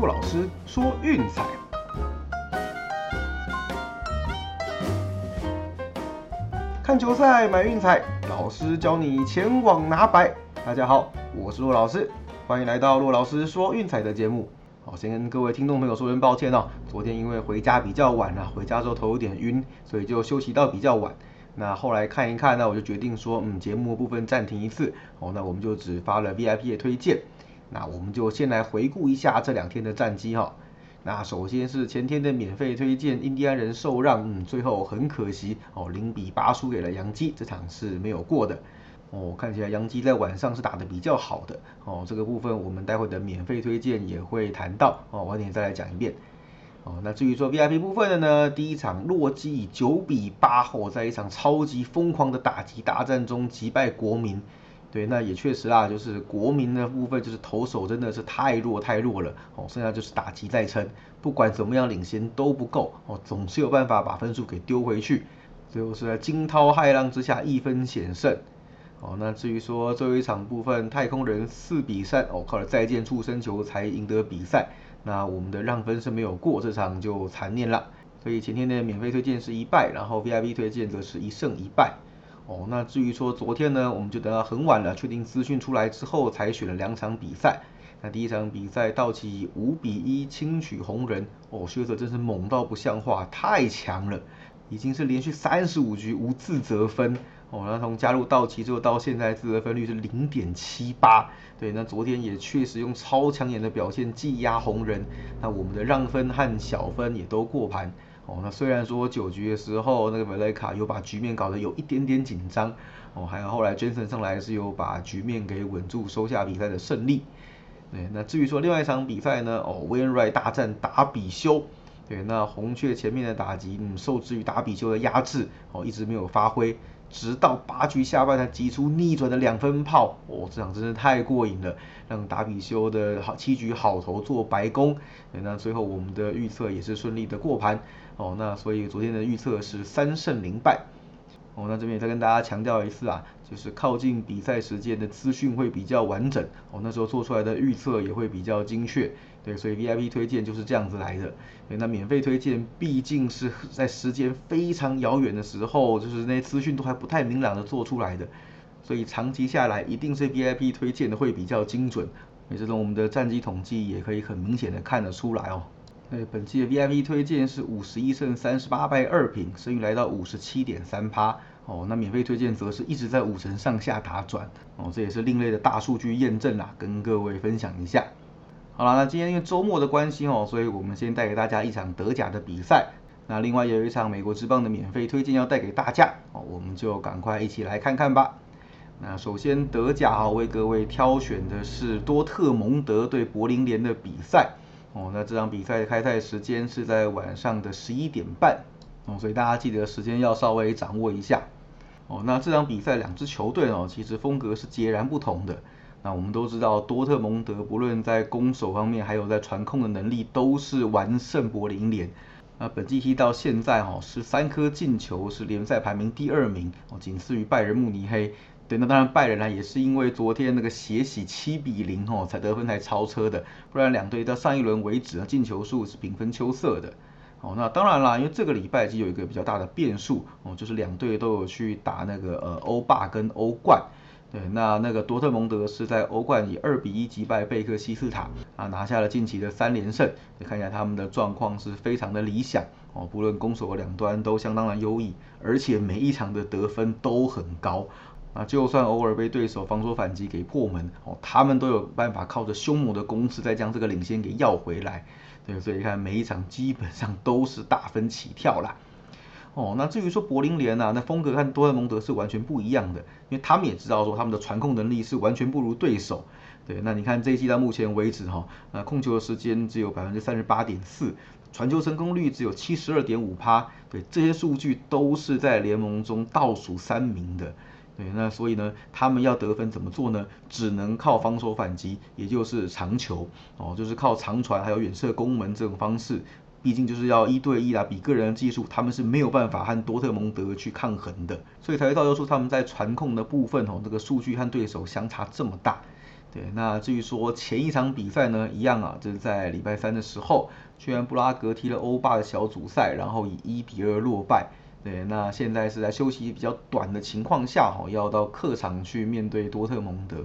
骆老师说运彩，看球赛买运彩，老师教你前往拿白。大家好，我是骆老师，欢迎来到骆老师说运彩的节目。好，先跟各位听众朋友说声抱歉哦，昨天因为回家比较晚了，回家之后头有点晕，所以就休息到比较晚。那后来看一看，呢我就决定说，嗯，节目部分暂停一次。哦，那我们就只发了 VIP 的推荐。那我们就先来回顾一下这两天的战绩哈。那首先是前天的免费推荐，印第安人受让，嗯，最后很可惜哦，零比八输给了洋基，这场是没有过的。哦，看起来洋基在晚上是打得比较好的哦，这个部分我们待会的免费推荐也会谈到哦，晚点再来讲一遍。哦，那至于说 VIP 部分的呢，第一场洛基以九比八后，在一场超级疯狂的打击大战中击败国民。对，那也确实啊，就是国民的部分，就是投手真的是太弱太弱了哦，剩下就是打击在撑，不管怎么样领先都不够哦，总是有办法把分数给丢回去，最后是在惊涛骇浪之下一分险胜哦。那至于说最后一场部分，太空人四比三哦，靠了再见触身球才赢得比赛，那我们的让分是没有过，这场就残念了。所以前天的免费推荐是一败，然后 VIP 推荐则是一胜一败。哦，那至于说昨天呢，我们就等到很晚了，确定资讯出来之后才选了两场比赛。那第一场比赛，道奇五比一轻取红人，哦，薛泽真是猛到不像话，太强了，已经是连续三十五局无自责分。哦，那从加入道奇之后到现在，自责分率是零点七八。对，那昨天也确实用超抢眼的表现技压红人，那我们的让分和小分也都过盘。哦，那虽然说九局的时候，那个维雷卡有把局面搞得有一点点紧张，哦，还有后来 Jensen 上来是有把局面给稳住，收下比赛的胜利。对，那至于说另外一场比赛呢，哦，威恩瑞大战达比修，对，那红雀前面的打击，嗯，受制于达比修的压制，哦，一直没有发挥。直到八局下半才挤出逆转的两分炮，哦，这场真的太过瘾了，让达比修的好七局好投做白工，那最后我们的预测也是顺利的过盘，哦，那所以昨天的预测是三胜零败。哦，那这边也再跟大家强调一次啊，就是靠近比赛时间的资讯会比较完整，哦，那时候做出来的预测也会比较精确，对，所以 VIP 推荐就是这样子来的。对，那免费推荐毕竟是在时间非常遥远的时候，就是那些资讯都还不太明朗的做出来的，所以长期下来一定是 VIP 推荐的会比较精准。那这种我们的战绩统计也可以很明显的看得出来哦。对，本期的 VIP 推荐是五十一胜三十八败二平，声誉来到五十七点三趴。哦，那免费推荐则是一直在五成上下打转。哦，这也是另类的大数据验证啦，跟各位分享一下。好了，那今天因为周末的关系哦，所以我们先带给大家一场德甲的比赛。那另外有一场美国之棒的免费推荐要带给大家。哦，我们就赶快一起来看看吧。那首先德甲啊，为各位挑选的是多特蒙德对柏林联的比赛。哦，那这场比赛开赛时间是在晚上的十一点半，哦，所以大家记得时间要稍微掌握一下。哦，那这场比赛两支球队哦，其实风格是截然不同的。那我们都知道多特蒙德不论在攻守方面，还有在传控的能力，都是完胜柏林联。那本季踢到现在哈，是三颗进球，是联赛排名第二名，哦，仅次于拜仁慕尼黑。对，那当然拜仁呢也是因为昨天那个血洗七比零哦，才得分才超车的，不然两队到上一轮为止呢进球数是平分秋色的。哦，那当然啦，因为这个礼拜就有一个比较大的变数哦，就是两队都有去打那个呃欧霸跟欧冠。对，那那个多特蒙德是在欧冠以二比一击败贝克西斯塔啊，拿下了近期的三连胜。你看一下他们的状况是非常的理想哦，不论攻守两端都相当的优异，而且每一场的得分都很高。啊，就算偶尔被对手防守反击给破门哦，他们都有办法靠着凶猛的攻势再将这个领先给要回来。对，所以看每一场基本上都是大分起跳啦。哦，那至于说柏林联啊，那风格和多特蒙德是完全不一样的，因为他们也知道说他们的传控能力是完全不如对手。对，那你看这一季到目前为止哈，那控球的时间只有百分之三十八点四，传球成功率只有七十二点五趴。对，这些数据都是在联盟中倒数三名的。对，那所以呢，他们要得分怎么做呢？只能靠防守反击，也就是长球哦，就是靠长传还有远射攻门这种方式。毕竟就是要一对一啦，比个人技术，他们是没有办法和多特蒙德去抗衡的，所以才会造就出他们在传控的部分哦，这个数据和对手相差这么大。对，那至于说前一场比赛呢，一样啊，就是在礼拜三的时候，虽然布拉格踢了欧霸的小组赛，然后以一比二落败。对，那现在是在休息比较短的情况下，哈，要到客场去面对多特蒙德。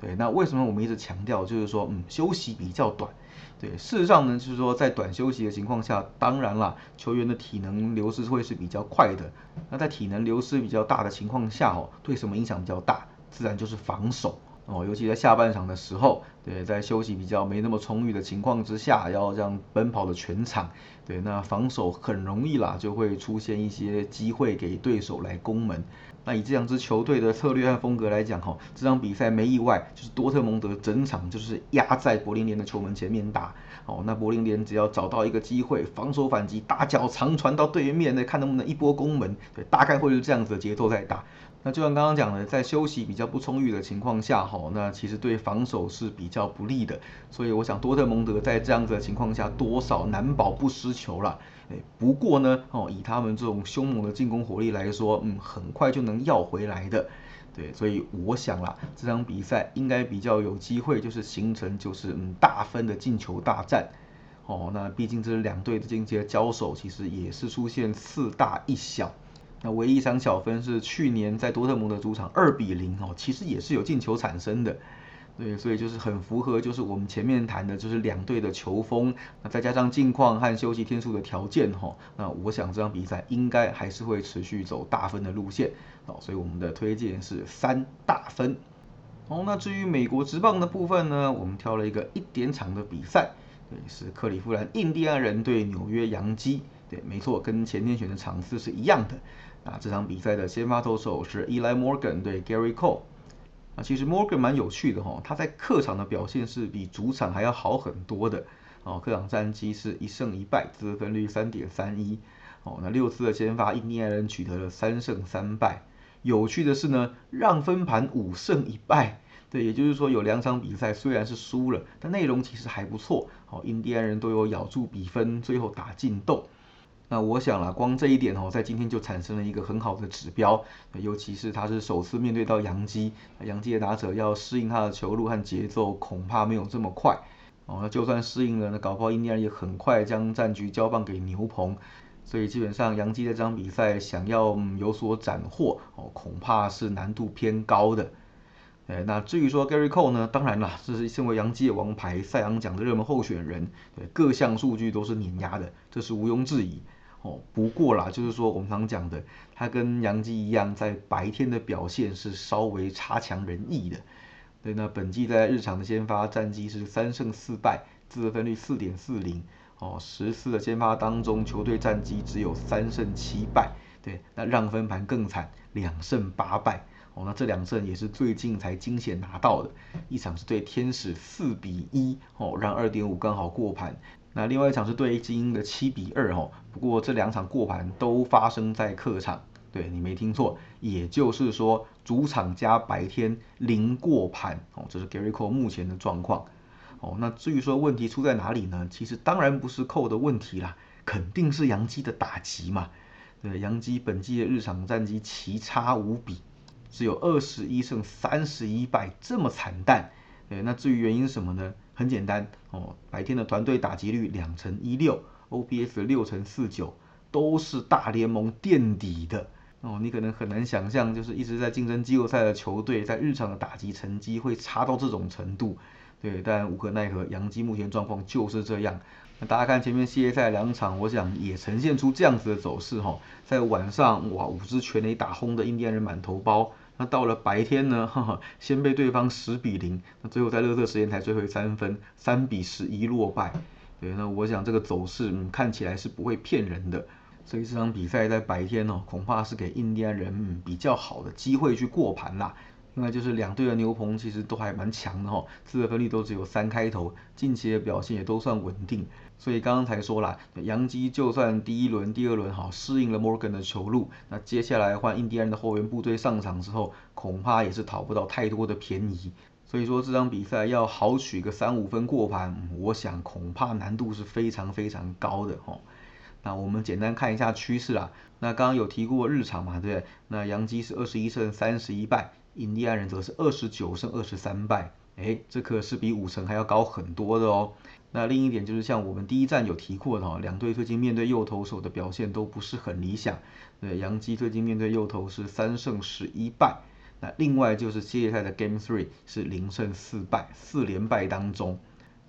对，那为什么我们一直强调，就是说，嗯，休息比较短。对，事实上呢，就是说，在短休息的情况下，当然啦，球员的体能流失会是比较快的。那在体能流失比较大的情况下，哦，对什么影响比较大？自然就是防守。哦，尤其在下半场的时候，对，在休息比较没那么充裕的情况之下，要这样奔跑的全场，对，那防守很容易啦，就会出现一些机会给对手来攻门。那以这两支球队的策略和风格来讲，哈，这场比赛没意外，就是多特蒙德整场就是压在柏林联的球门前面打。哦，那柏林联只要找到一个机会，防守反击，大脚长传到对面，那看能不能一波攻门。对，大概会是这样子的节奏在打。那就像刚刚讲的，在休息比较不充裕的情况下，哈，那其实对防守是比较不利的。所以我想多特蒙德在这样子的情况下，多少难保不失球了。哎，不过呢，哦，以他们这种凶猛的进攻火力来说，嗯，很快就能要回来的。对，所以我想啦，这场比赛应该比较有机会，就是形成就是嗯大分的进球大战。哦，那毕竟这两队的进阶交手，其实也是出现四大一小。那唯一一场小分是去年在多特蒙德主场二比零哦，其实也是有进球产生的，对，所以就是很符合就是我们前面谈的就是两队的球风，那再加上近况和休息天数的条件哈，那我想这场比赛应该还是会持续走大分的路线哦，所以我们的推荐是三大分。哦，那至于美国职棒的部分呢，我们挑了一个一点场的比赛，对，是克利夫兰印第安人对纽约洋基，对，没错，跟前天选的场次是一样的。啊，这场比赛的先发投手是 Eli Morgan 对 Gary Cole。啊，其实 Morgan 蛮有趣的哈，他在客场的表现是比主场还要好很多的。哦，客场战绩是一胜一败，得分率三点三一。哦，那六次的先发，印第安人取得了三胜三败。有趣的是呢，让分盘五胜一败。对，也就是说有两场比赛虽然是输了，但内容其实还不错。哦，印第安人都有咬住比分，最后打进洞。那我想了，光这一点哦，在今天就产生了一个很好的指标，尤其是他是首次面对到杨基，杨基的打者要适应他的球路和节奏，恐怕没有这么快哦。那就算适应了，那搞不好印第安也很快将战局交棒给牛棚，所以基本上杨基这场比赛想要有所斩获哦，恐怕是难度偏高的。哎，那至于说 Gary Cole 呢，当然啦，这是身为杨基的王牌、赛扬奖的热门候选人，对各项数据都是碾压的，这是毋庸置疑。哦，不过啦，就是说我们常讲的，他跟杨基一样，在白天的表现是稍微差强人意的。对，那本季在日常的先发战绩是三胜四败，自得分率四点四零。哦，十四的先发当中，球队战绩只有三胜七败。对，那让分盘更惨，两胜八败。哦，那这两胜也是最近才惊险拿到的，一场是对天使四比一，哦，让二点五刚好过盘。那另外一场是对精英的七比二哦，不过这两场过盘都发生在客场，对你没听错，也就是说主场加白天零过盘哦，这是 Gary Cole 目前的状况哦。那至于说问题出在哪里呢？其实当然不是 Cole 的问题啦，肯定是杨基的打击嘛。对，杨基本季的日常战绩奇差无比，只有二十一胜三十一败，这么惨淡。对，那至于原因是什么呢？很简单哦，白天的团队打击率两成一六，OPS 六成四九，都是大联盟垫底的哦。你可能很难想象，就是一直在竞争季后赛的球队，在日常的打击成绩会差到这种程度。对，但无可奈何，杨基目前状况就是这样。那大家看前面系列赛两场，我想也呈现出这样子的走势哈。在晚上，哇，五支全垒打轰的印第安人满头包。那到了白天呢？哈哈，先被对方十比零，那最后在热特时间才追回三分，三比十一落败。对，那我想这个走势，嗯，看起来是不会骗人的。所以这场比赛在白天哦，恐怕是给印第安人嗯比较好的机会去过盘啦。另外就是两队的牛棚其实都还蛮强的哈，自得分率都只有三开头，近期的表现也都算稳定。所以刚刚才说了，杨基就算第一轮、第二轮哈适应了 Morgan 的球路，那接下来换印第安人的后援部队上场之后，恐怕也是讨不到太多的便宜。所以说这场比赛要好取个三五分过盘，我想恐怕难度是非常非常高的哈。那我们简单看一下趋势啊。那刚刚有提过日常嘛，对不对？那杨基是二十一胜三十一败，印第安人则是二十九胜二十三败，哎，这可是比五成还要高很多的哦。那另一点就是像我们第一站有提过的哈，两队最近面对右投手的表现都不是很理想。对，杨基最近面对右投是三胜十一败。那另外就是系列赛的 Game Three 是零胜四败，四连败当中。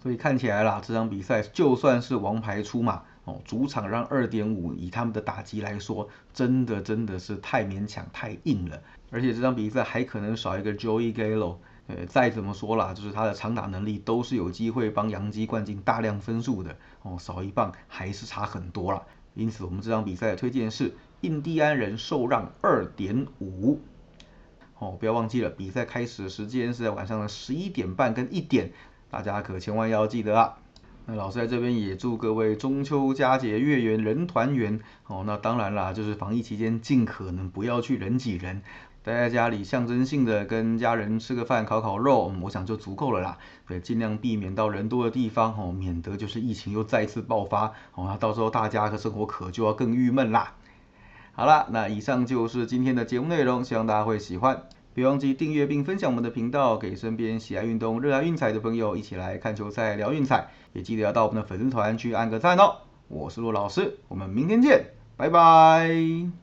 所以看起来啦，这场比赛就算是王牌出马哦，主场让二点五，以他们的打击来说，真的真的是太勉强太硬了。而且这场比赛还可能少一个 Joey Gallo。呃，再怎么说啦，就是他的长打能力都是有机会帮杨基灌进大量分数的哦，少一棒还是差很多啦。因此，我们这场比赛的推荐是印第安人受让二点五。哦，不要忘记了，比赛开始的时间是在晚上的十一点半跟一点，大家可千万要记得啊。那老师在这边也祝各位中秋佳节月圆人团圆哦。那当然啦，就是防疫期间尽可能不要去人挤人。待在家里，象征性的跟家人吃个饭、烤烤肉，我想就足够了啦。对，尽量避免到人多的地方，哦，免得就是疫情又再次爆发，哦，那到时候大家的生活可就要更郁闷啦。好啦，那以上就是今天的节目内容，希望大家会喜欢。别忘记订阅并分享我们的频道，给身边喜爱运动、热爱运彩的朋友一起来看球赛、聊运彩。也记得要到我们的粉丝团去按个赞哦。我是陆老师，我们明天见，拜拜。